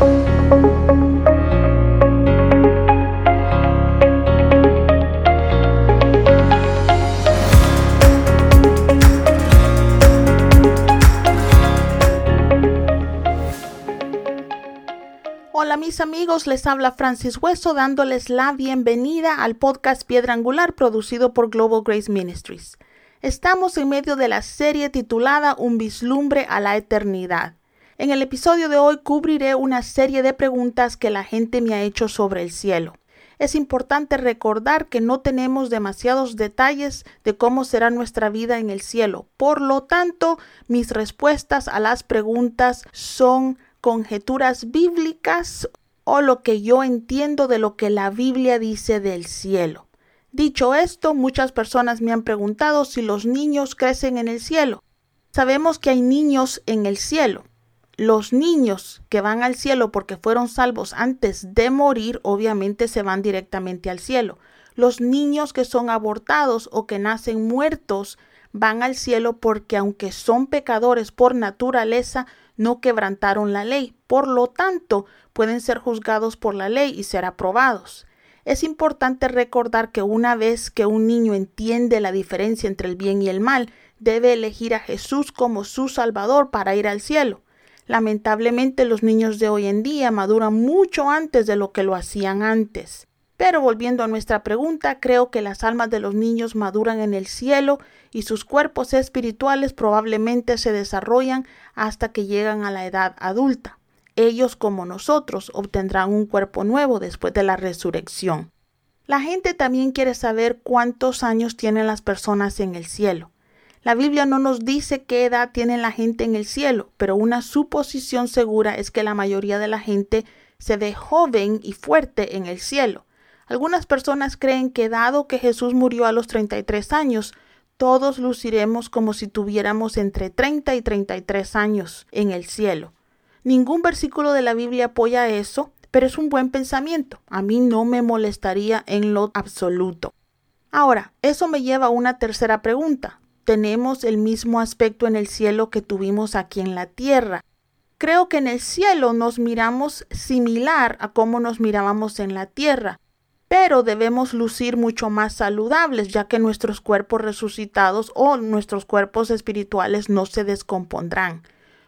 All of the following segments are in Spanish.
Hola mis amigos, les habla Francis Hueso dándoles la bienvenida al podcast Piedra Angular producido por Global Grace Ministries. Estamos en medio de la serie titulada Un vislumbre a la eternidad. En el episodio de hoy cubriré una serie de preguntas que la gente me ha hecho sobre el cielo. Es importante recordar que no tenemos demasiados detalles de cómo será nuestra vida en el cielo. Por lo tanto, mis respuestas a las preguntas son conjeturas bíblicas o lo que yo entiendo de lo que la Biblia dice del cielo. Dicho esto, muchas personas me han preguntado si los niños crecen en el cielo. Sabemos que hay niños en el cielo. Los niños que van al cielo porque fueron salvos antes de morir, obviamente se van directamente al cielo. Los niños que son abortados o que nacen muertos van al cielo porque aunque son pecadores por naturaleza, no quebrantaron la ley, por lo tanto pueden ser juzgados por la ley y ser aprobados. Es importante recordar que una vez que un niño entiende la diferencia entre el bien y el mal, debe elegir a Jesús como su Salvador para ir al cielo. Lamentablemente los niños de hoy en día maduran mucho antes de lo que lo hacían antes. Pero volviendo a nuestra pregunta, creo que las almas de los niños maduran en el cielo y sus cuerpos espirituales probablemente se desarrollan hasta que llegan a la edad adulta. Ellos, como nosotros, obtendrán un cuerpo nuevo después de la resurrección. La gente también quiere saber cuántos años tienen las personas en el cielo. La Biblia no nos dice qué edad tiene la gente en el cielo, pero una suposición segura es que la mayoría de la gente se ve joven y fuerte en el cielo. Algunas personas creen que dado que Jesús murió a los 33 años, todos luciremos como si tuviéramos entre 30 y 33 años en el cielo. Ningún versículo de la Biblia apoya eso, pero es un buen pensamiento. A mí no me molestaría en lo absoluto. Ahora, eso me lleva a una tercera pregunta. ¿Tenemos el mismo aspecto en el cielo que tuvimos aquí en la tierra? Creo que en el cielo nos miramos similar a cómo nos mirábamos en la tierra pero debemos lucir mucho más saludables, ya que nuestros cuerpos resucitados o nuestros cuerpos espirituales no se descompondrán.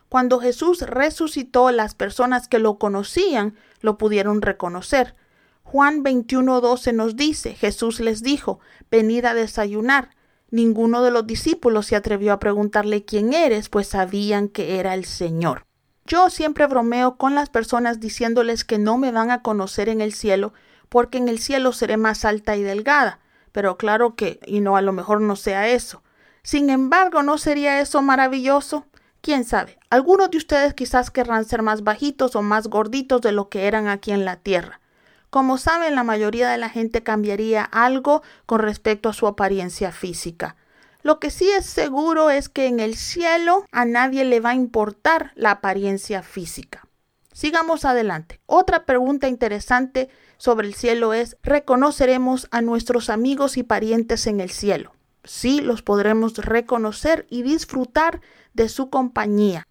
Cuando Jesús resucitó, las personas que lo conocían lo pudieron reconocer. Juan 21:12 nos dice, Jesús les dijo, venid a desayunar. Ninguno de los discípulos se atrevió a preguntarle quién eres, pues sabían que era el Señor. Yo siempre bromeo con las personas diciéndoles que no me van a conocer en el cielo, porque en el cielo seré más alta y delgada. Pero claro que, y no a lo mejor no sea eso. Sin embargo, ¿no sería eso maravilloso? Quién sabe, algunos de ustedes quizás querrán ser más bajitos o más gorditos de lo que eran aquí en la tierra. Como saben, la mayoría de la gente cambiaría algo con respecto a su apariencia física. Lo que sí es seguro es que en el cielo a nadie le va a importar la apariencia física. Sigamos adelante. Otra pregunta interesante sobre el cielo es, ¿reconoceremos a nuestros amigos y parientes en el cielo? Sí, los podremos reconocer y disfrutar de su compañía.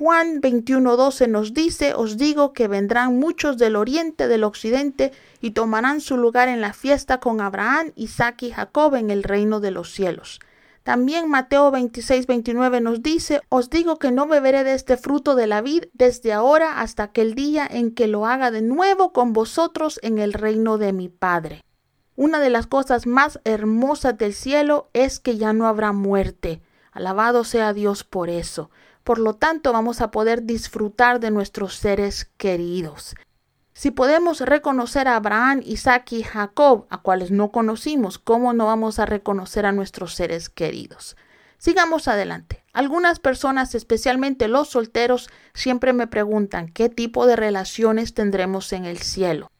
Juan 21:12 nos dice, os digo que vendrán muchos del oriente, del occidente, y tomarán su lugar en la fiesta con Abraham, Isaac y Jacob en el reino de los cielos. También Mateo 26, 29 nos dice, Os digo que no beberé de este fruto de la vid desde ahora hasta aquel día en que lo haga de nuevo con vosotros en el reino de mi Padre. Una de las cosas más hermosas del cielo es que ya no habrá muerte. Alabado sea Dios por eso. Por lo tanto, vamos a poder disfrutar de nuestros seres queridos. Si podemos reconocer a Abraham, Isaac y Jacob, a cuales no conocimos, ¿cómo no vamos a reconocer a nuestros seres queridos? Sigamos adelante. Algunas personas, especialmente los solteros, siempre me preguntan qué tipo de relaciones tendremos en el cielo.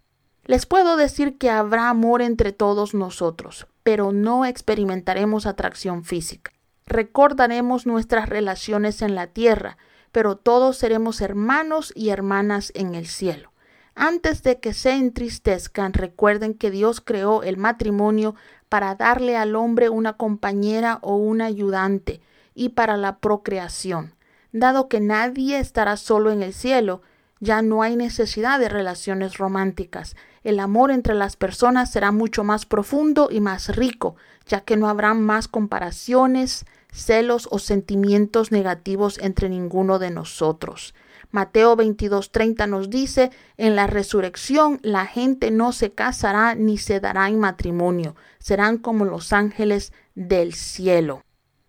Les puedo decir que habrá amor entre todos nosotros, pero no experimentaremos atracción física. Recordaremos nuestras relaciones en la tierra, pero todos seremos hermanos y hermanas en el cielo. Antes de que se entristezcan, recuerden que Dios creó el matrimonio para darle al hombre una compañera o un ayudante y para la procreación. Dado que nadie estará solo en el cielo, Ya no hay necesidad de relaciones románticas. El amor entre las personas será mucho más profundo y más rico, ya que no habrá más comparaciones, celos o sentimientos negativos entre ninguno de nosotros. Mateo 22:30 nos dice, en la resurrección la gente no se casará ni se dará en matrimonio, serán como los ángeles del cielo.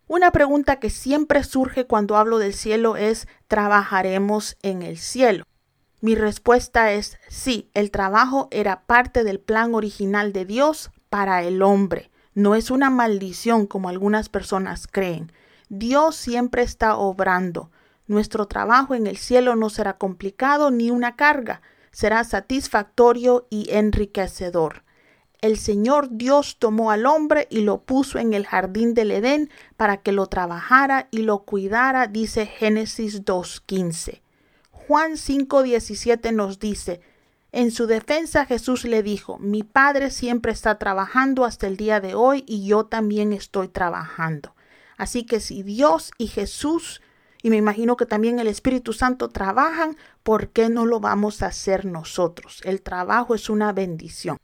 Una pregunta que siempre surge cuando hablo del cielo es, ¿trabajaremos en el cielo? Mi respuesta es sí, el trabajo era parte del plan original de Dios para el hombre. No es una maldición como algunas personas creen. Dios siempre está obrando. Nuestro trabajo en el cielo no será complicado ni una carga, será satisfactorio y enriquecedor. El Señor Dios tomó al hombre y lo puso en el jardín del Edén para que lo trabajara y lo cuidara, dice Génesis 2.15. Juan 5.17 nos dice, en su defensa Jesús le dijo, mi Padre siempre está trabajando hasta el día de hoy y yo también estoy trabajando. Así que si Dios y Jesús y me imagino que también el Espíritu Santo trabajan, ¿por qué no lo vamos a hacer nosotros? El trabajo es una bendición.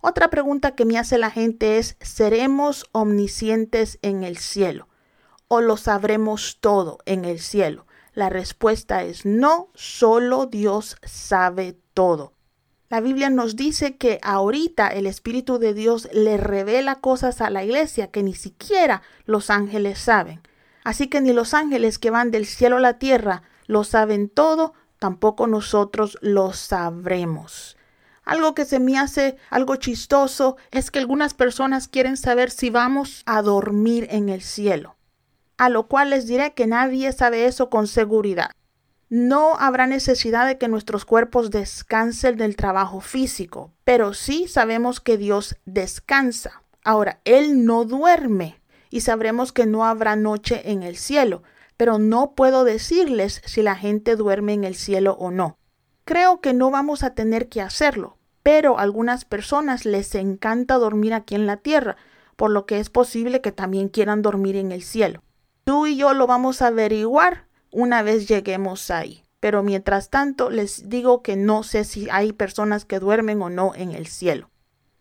Otra pregunta que me hace la gente es, ¿seremos omniscientes en el cielo? ¿O lo sabremos todo en el cielo? La respuesta es no, solo Dios sabe todo. La Biblia nos dice que ahorita el Espíritu de Dios le revela cosas a la iglesia que ni siquiera los ángeles saben. Así que ni los ángeles que van del cielo a la tierra lo saben todo, tampoco nosotros lo sabremos. Algo que se me hace algo chistoso es que algunas personas quieren saber si vamos a dormir en el cielo, a lo cual les diré que nadie sabe eso con seguridad. No habrá necesidad de que nuestros cuerpos descansen del trabajo físico, pero sí sabemos que Dios descansa. Ahora, Él no duerme y sabremos que no habrá noche en el cielo, pero no puedo decirles si la gente duerme en el cielo o no. Creo que no vamos a tener que hacerlo, pero a algunas personas les encanta dormir aquí en la tierra, por lo que es posible que también quieran dormir en el cielo. Tú y yo lo vamos a averiguar una vez lleguemos ahí. Pero mientras tanto les digo que no sé si hay personas que duermen o no en el cielo.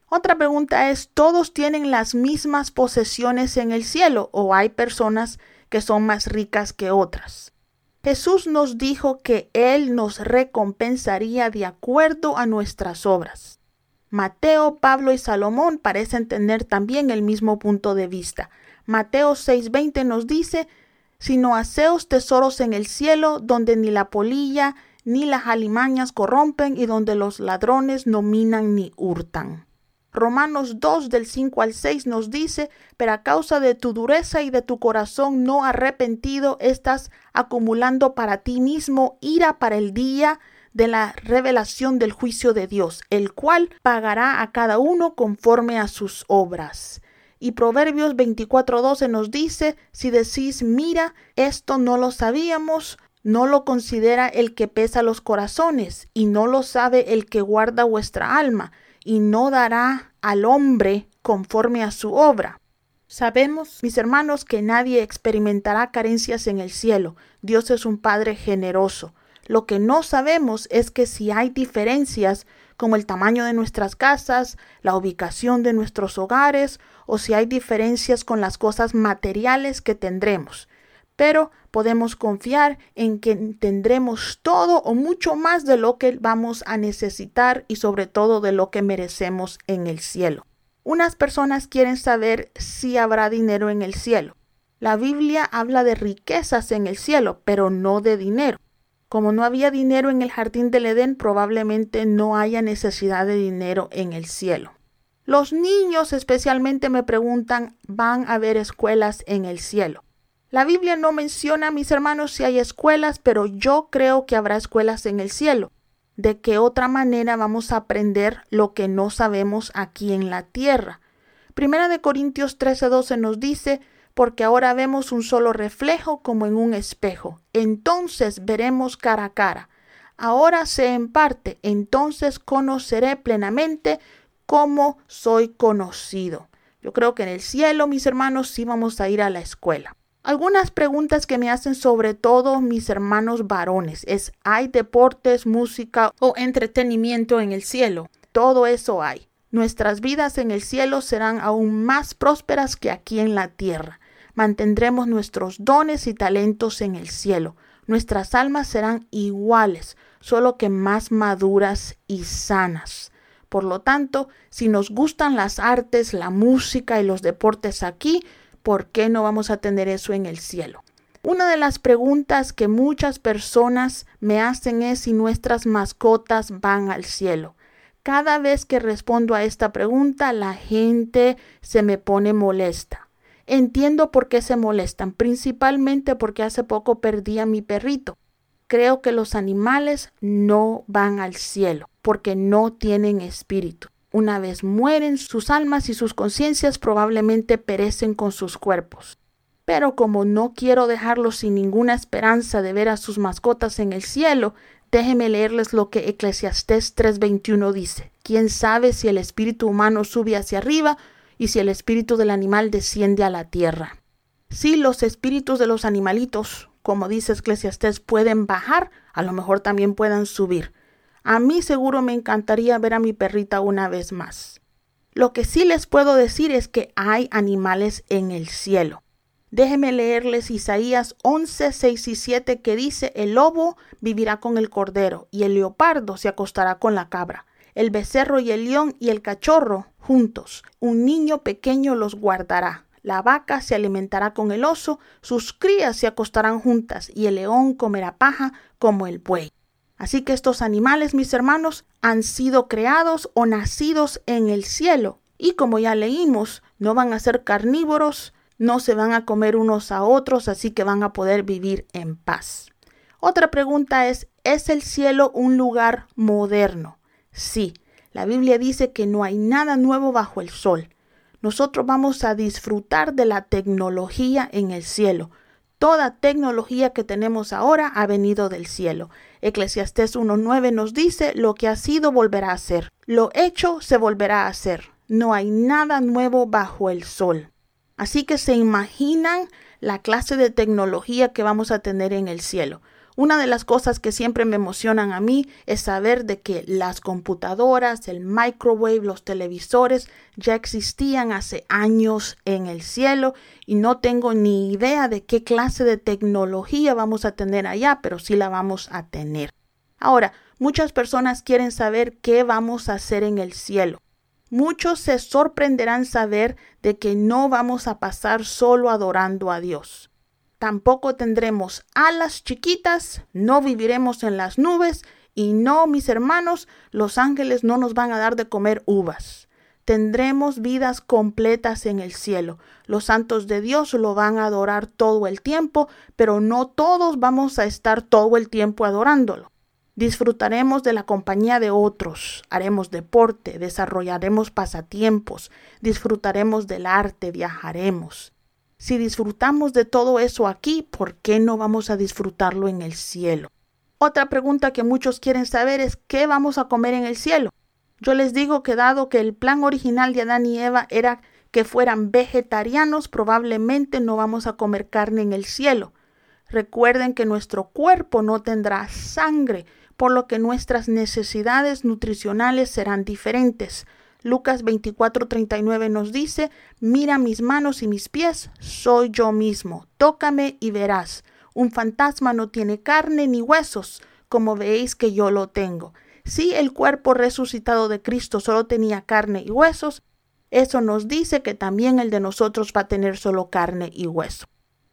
Otra pregunta es, ¿todos tienen las mismas posesiones en el cielo o hay personas que son más ricas que otras? Jesús nos dijo que Él nos recompensaría de acuerdo a nuestras obras. Mateo, Pablo y Salomón parecen tener también el mismo punto de vista. Mateo 6:20 nos dice, sino haceos tesoros en el cielo, donde ni la polilla ni las alimañas corrompen y donde los ladrones no minan ni hurtan. Romanos 2 del 5 al 6 nos dice, pero a causa de tu dureza y de tu corazón no arrepentido, estás acumulando para ti mismo ira para el día de la revelación del juicio de Dios, el cual pagará a cada uno conforme a sus obras. Y Proverbios 24:12 nos dice, si decís, mira, esto no lo sabíamos, no lo considera el que pesa los corazones, y no lo sabe el que guarda vuestra alma y no dará al hombre conforme a su obra. Sabemos, mis hermanos, que nadie experimentará carencias en el cielo. Dios es un Padre generoso. Lo que no sabemos es que si hay diferencias como el tamaño de nuestras casas, la ubicación de nuestros hogares, o si hay diferencias con las cosas materiales que tendremos pero podemos confiar en que tendremos todo o mucho más de lo que vamos a necesitar y sobre todo de lo que merecemos en el cielo. Unas personas quieren saber si habrá dinero en el cielo. La Biblia habla de riquezas en el cielo, pero no de dinero. Como no había dinero en el jardín del Edén, probablemente no haya necesidad de dinero en el cielo. Los niños especialmente me preguntan, ¿van a haber escuelas en el cielo? La Biblia no menciona, mis hermanos, si hay escuelas, pero yo creo que habrá escuelas en el cielo. ¿De qué otra manera vamos a aprender lo que no sabemos aquí en la tierra? Primera de Corintios 13:12 nos dice, porque ahora vemos un solo reflejo como en un espejo. Entonces veremos cara a cara. Ahora sé en parte, entonces conoceré plenamente cómo soy conocido. Yo creo que en el cielo, mis hermanos, sí vamos a ir a la escuela. Algunas preguntas que me hacen sobre todo mis hermanos varones es, ¿hay deportes, música o entretenimiento en el cielo? Todo eso hay. Nuestras vidas en el cielo serán aún más prósperas que aquí en la tierra. Mantendremos nuestros dones y talentos en el cielo. Nuestras almas serán iguales, solo que más maduras y sanas. Por lo tanto, si nos gustan las artes, la música y los deportes aquí, ¿por qué no vamos a tener eso en el cielo? Una de las preguntas que muchas personas me hacen es si nuestras mascotas van al cielo. Cada vez que respondo a esta pregunta, la gente se me pone molesta. Entiendo por qué se molestan, principalmente porque hace poco perdí a mi perrito. Creo que los animales no van al cielo porque no tienen espíritu. Una vez mueren, sus almas y sus conciencias probablemente perecen con sus cuerpos. Pero como no quiero dejarlos sin ninguna esperanza de ver a sus mascotas en el cielo, déjenme leerles lo que Eclesiastés 3:21 dice. ¿Quién sabe si el espíritu humano sube hacia arriba y si el espíritu del animal desciende a la tierra? Si los espíritus de los animalitos, como dice Eclesiastés, pueden bajar, a lo mejor también puedan subir. A mí seguro me encantaría ver a mi perrita una vez más. Lo que sí les puedo decir es que hay animales en el cielo. Déjenme leerles Isaías 11, 6 y 7 que dice, el lobo vivirá con el cordero y el leopardo se acostará con la cabra, el becerro y el león y el cachorro juntos, un niño pequeño los guardará. La vaca se alimentará con el oso, sus crías se acostarán juntas y el león comerá paja como el buey. Así que estos animales, mis hermanos, han sido creados o nacidos en el cielo. Y como ya leímos, no van a ser carnívoros, no se van a comer unos a otros, así que van a poder vivir en paz. Otra pregunta es, ¿es el cielo un lugar moderno? Sí, la Biblia dice que no hay nada nuevo bajo el sol. Nosotros vamos a disfrutar de la tecnología en el cielo. Toda tecnología que tenemos ahora ha venido del cielo. Eclesiastés 1.9 nos dice, lo que ha sido volverá a ser. Lo hecho se volverá a hacer. No hay nada nuevo bajo el sol. Así que se imaginan la clase de tecnología que vamos a tener en el cielo. Una de las cosas que siempre me emocionan a mí es saber de que las computadoras, el microwave, los televisores ya existían hace años en el cielo y no tengo ni idea de qué clase de tecnología vamos a tener allá, pero sí la vamos a tener. Ahora, muchas personas quieren saber qué vamos a hacer en el cielo. Muchos se sorprenderán saber de que no vamos a pasar solo adorando a Dios. Tampoco tendremos alas chiquitas, no viviremos en las nubes y no, mis hermanos, los ángeles no nos van a dar de comer uvas. Tendremos vidas completas en el cielo. Los santos de Dios lo van a adorar todo el tiempo, pero no todos vamos a estar todo el tiempo adorándolo. Disfrutaremos de la compañía de otros, haremos deporte, desarrollaremos pasatiempos, disfrutaremos del arte, viajaremos. Si disfrutamos de todo eso aquí, ¿por qué no vamos a disfrutarlo en el cielo? Otra pregunta que muchos quieren saber es ¿qué vamos a comer en el cielo? Yo les digo que dado que el plan original de Adán y Eva era que fueran vegetarianos, probablemente no vamos a comer carne en el cielo. Recuerden que nuestro cuerpo no tendrá sangre, por lo que nuestras necesidades nutricionales serán diferentes. Lucas 24:39 nos dice, mira mis manos y mis pies, soy yo mismo, tócame y verás. Un fantasma no tiene carne ni huesos, como veis que yo lo tengo. Si el cuerpo resucitado de Cristo solo tenía carne y huesos, eso nos dice que también el de nosotros va a tener solo carne y hueso.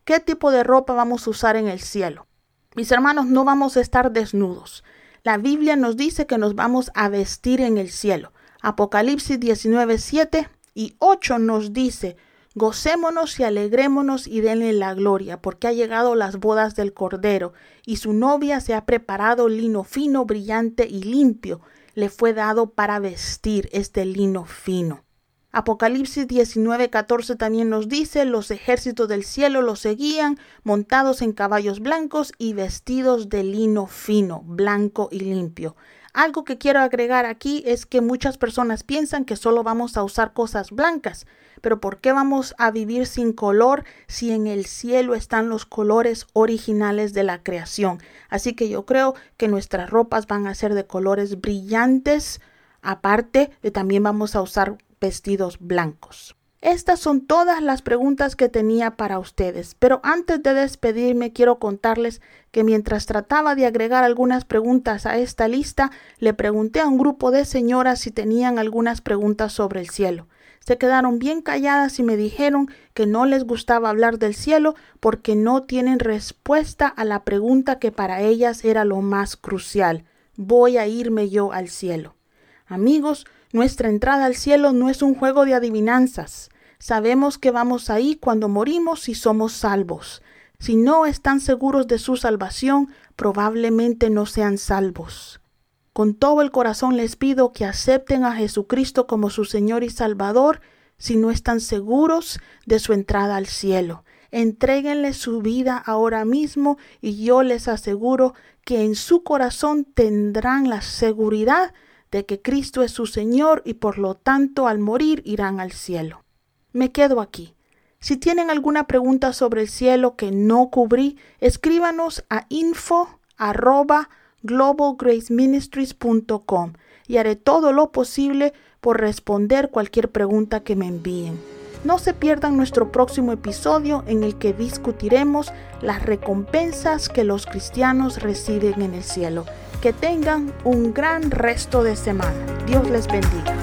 ¿Qué tipo de ropa vamos a usar en el cielo? Mis hermanos, no vamos a estar desnudos. La Biblia nos dice que nos vamos a vestir en el cielo. Apocalipsis 19, 7 y 8 nos dice, Gocémonos y alegrémonos y denle la gloria, porque ha llegado las bodas del Cordero, y su novia se ha preparado lino fino, brillante y limpio. Le fue dado para vestir este lino fino. Apocalipsis 19:14 también nos dice, los ejércitos del cielo los seguían, montados en caballos blancos y vestidos de lino fino, blanco y limpio. Algo que quiero agregar aquí es que muchas personas piensan que solo vamos a usar cosas blancas, pero ¿por qué vamos a vivir sin color si en el cielo están los colores originales de la creación? Así que yo creo que nuestras ropas van a ser de colores brillantes, aparte de también vamos a usar vestidos blancos. Estas son todas las preguntas que tenía para ustedes, pero antes de despedirme quiero contarles que mientras trataba de agregar algunas preguntas a esta lista, le pregunté a un grupo de señoras si tenían algunas preguntas sobre el cielo. Se quedaron bien calladas y me dijeron que no les gustaba hablar del cielo porque no tienen respuesta a la pregunta que para ellas era lo más crucial. ¿Voy a irme yo al cielo? Amigos, nuestra entrada al cielo no es un juego de adivinanzas. Sabemos que vamos ahí cuando morimos y somos salvos. Si no están seguros de su salvación, probablemente no sean salvos. Con todo el corazón les pido que acepten a Jesucristo como su Señor y Salvador si no están seguros de su entrada al cielo. Entréguenle su vida ahora mismo y yo les aseguro que en su corazón tendrán la seguridad de que Cristo es su Señor y por lo tanto al morir irán al cielo me quedo aquí. Si tienen alguna pregunta sobre el cielo que no cubrí, escríbanos a info y haré todo lo posible por responder cualquier pregunta que me envíen. No se pierdan nuestro próximo episodio en el que discutiremos las recompensas que los cristianos reciben en el cielo. Que tengan un gran resto de semana. Dios les bendiga.